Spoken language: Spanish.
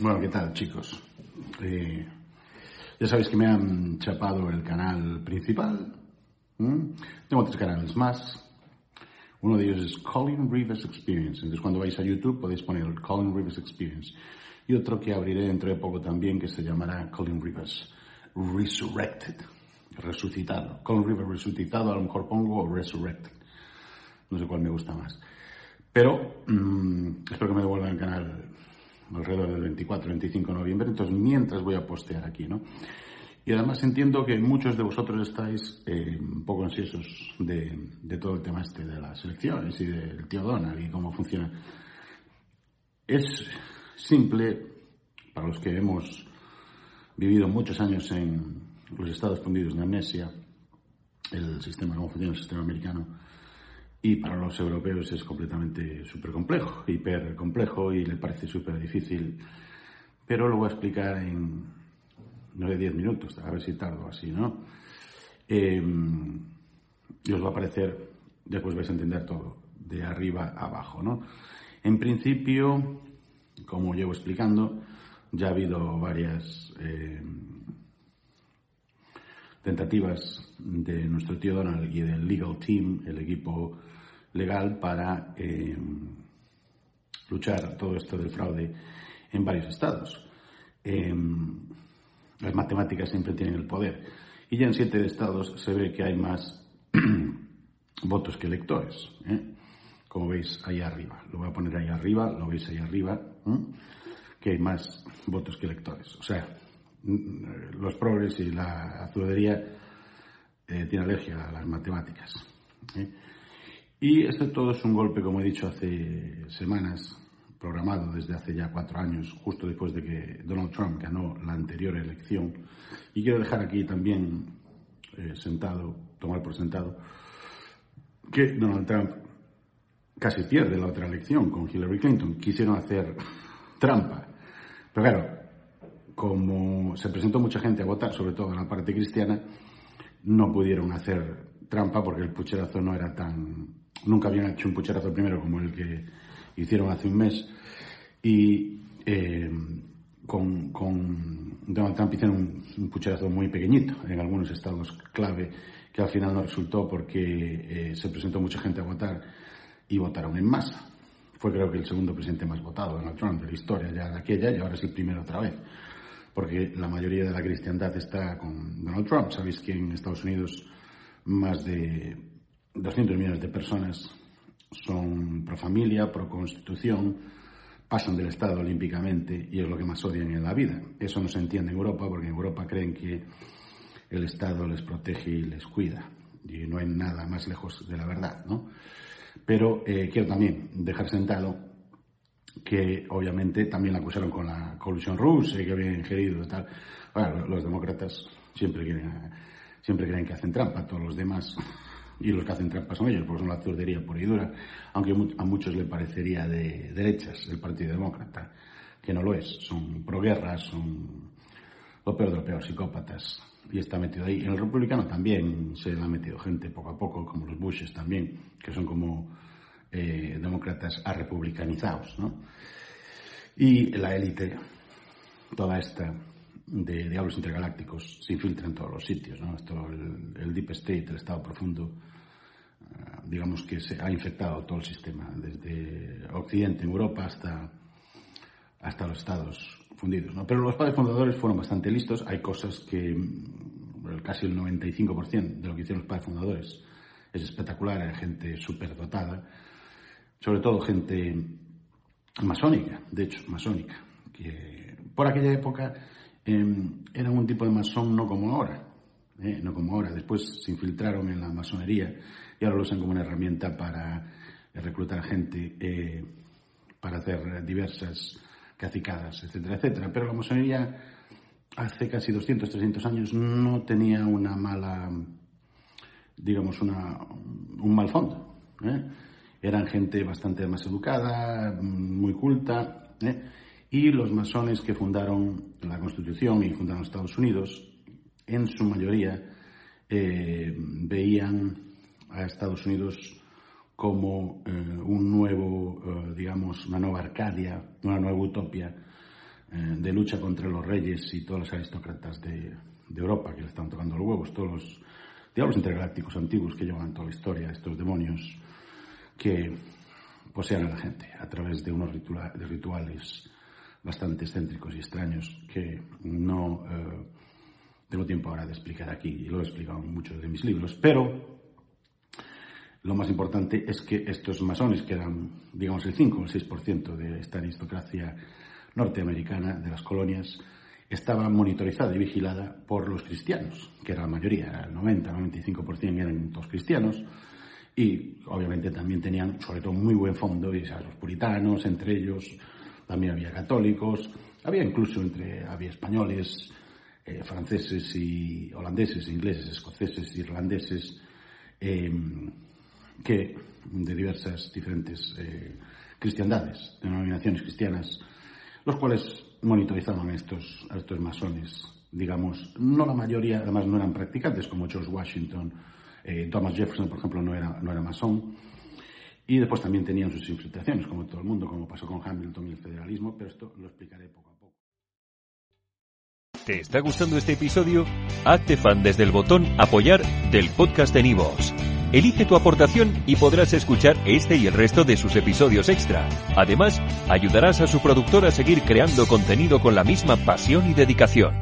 Bueno, ¿qué tal, chicos? Eh, ya sabéis que me han chapado el canal principal. Tengo tres canales más. Uno de ellos es Colin Rivers Experience. Entonces, cuando vais a YouTube podéis poner Colin Rivers Experience. Y otro que abriré dentro de poco también que se llamará Colin Rivers Resurrected. Resucitado. Colin Rivers Resucitado, a lo mejor pongo Resurrected. No sé cuál me gusta más. Pero mm, espero que me devuelvan el canal alrededor del 24-25 de noviembre, entonces mientras voy a postear aquí, ¿no? Y además entiendo que muchos de vosotros estáis eh, un poco ansiosos de, de, todo el tema este de las elecciones y del tío Donald y cómo funciona. Es simple, para los que hemos vivido muchos años en los Estados Unidos de amnesia, el sistema, cómo funciona el sistema americano, y para los europeos es completamente súper complejo, hiper complejo y le parece súper difícil. Pero lo voy a explicar en, no sé, 10 minutos, a ver si tardo así, ¿no? Em, y os va a parecer, después vais a entender todo, de arriba a abajo, ¿no? En principio, como llevo explicando, ya ha habido varias eh, tentativas de nuestro tío Donald y del legal team, el equipo legal para eh, luchar todo esto del fraude en varios estados. Eh, las matemáticas siempre tienen el poder. Y ya en siete estados se ve que hay más votos que electores. ¿eh? Como veis ahí arriba. Lo voy a poner ahí arriba, lo veis ahí arriba. Que hay más votos que electores. O sea, los progres y la azulería tienen alergia a las matemáticas. Y este todo es un golpe, como he dicho hace semanas, programado desde hace ya cuatro años, justo después de que Donald Trump ganó la anterior elección. Y quiero dejar aquí también eh, sentado, tomar por sentado, que Donald Trump casi pierde la otra elección con Hillary Clinton. Quisieron hacer trampa. Pero claro, como se presentó mucha gente a votar, sobre todo en la parte cristiana, no pudieron hacer trampa porque el pucherazo no era tan Nunca habían hecho un pucherazo primero como el que hicieron hace un mes. Y eh, con, con, Donald Trump hicieron un, pucherazo muy pequeñito en algunos estados clave que al final no resultó porque eh, se presentó mucha gente a votar y votaron en masa. Fue creo que el segundo presidente más votado, Donald Trump, de la historia ya de aquella y ahora es el primero otra vez. Porque la mayoría de la cristiandad está con Donald Trump. Sabéis que en Estados Unidos más de 200 millones de personas son pro familia, pro constitución, pasan del Estado olímpicamente y es lo que más odian en la vida. Eso no se entiende en Europa porque en Europa creen que el Estado les protege y les cuida y no hay nada más lejos de la verdad, ¿no? Pero eh, quiero también dejar sentado que obviamente también la acusaron con la colusión rusa y que había ingerido y tal. Bueno, los demócratas siempre, quieren, siempre creen que hacen trampa, todos los demás y los que hacen trampas son ellos, porque son la zurdería por y dura, aunque a muchos le parecería de derechas el Partido Demócrata, que no lo es, son proguerras, son lo peor de lo peor, psicópatas, y está metido ahí. En el republicano también se le ha metido gente poco a poco, como los Bushes también, que son como eh, demócratas arrepublicanizados, ¿no? Y la élite, toda esta de diablos intergalácticos se infiltra en todos los sitios, ¿no? Esto, el, Deep State, el Estado Profundo, digamos que se ha infectado todo el sistema, desde Occidente, Europa, hasta, hasta los Estados fundidos. Pero los padres fundadores fueron bastante listos. Hay cosas que casi el 95% de lo que hicieron los padres fundadores es espectacular. Hay gente súper dotada, sobre todo gente masónica, de hecho, masónica, que por aquella época eh, eran un tipo de masón no como ahora. ¿eh? no como ahora. Después se infiltraron en la masonería y ahora lo usan como una herramienta para reclutar gente, eh, para hacer diversas cacicadas, etcétera, etcétera. Pero la masonería hace casi 200, 300 años no tenía una mala, digamos, una, un mal fondo. ¿eh? Eran gente bastante más educada, muy culta, ¿eh? y los masones que fundaron la Constitución y fundaron Estados Unidos, en su mayoría, eh, veían a Estados Unidos como un nuevo, digamos, una nueva Arcadia, una nueva utopia de lucha contra los reyes y todos los aristócratas de, de Europa que le están tocando los huevos, todos los diablos intergalácticos antiguos que llevan toda la historia, estos demonios que posean a la gente a través de unos rituales bastante excéntricos y extraños que no eh, tengo tiempo ahora de explicar aquí y lo he explicado en muchos de mis libros, pero lo más importante es que estos masones, que eran, digamos, el 5 o el 6% de esta aristocracia norteamericana de las colonias, estaba monitorizada y vigilada por los cristianos, que era la mayoría, el 90-95% eran todos cristianos, y obviamente también tenían, sobre todo, muy buen fondo, y, los puritanos, entre ellos, también había católicos, había incluso entre, había españoles, eh, franceses y holandeses, ingleses, escoceses, irlandeses, em, que de diversas diferentes eh, cristiandades, denominaciones cristianas, los cuales monitorizaban estos, a estos masones, digamos, no la mayoría, además no eran practicantes como George Washington, eh, Thomas Jefferson, por ejemplo, no era, no era masón, y después también tenían sus infiltraciones, como todo el mundo, como pasó con Hamilton y el federalismo, pero esto lo explicaré poco a poco. ¿Te está gustando este episodio? Hazte fan desde el botón apoyar del podcast de Nivos. Elige tu aportación y podrás escuchar este y el resto de sus episodios extra. Además, ayudarás a su productor a seguir creando contenido con la misma pasión y dedicación.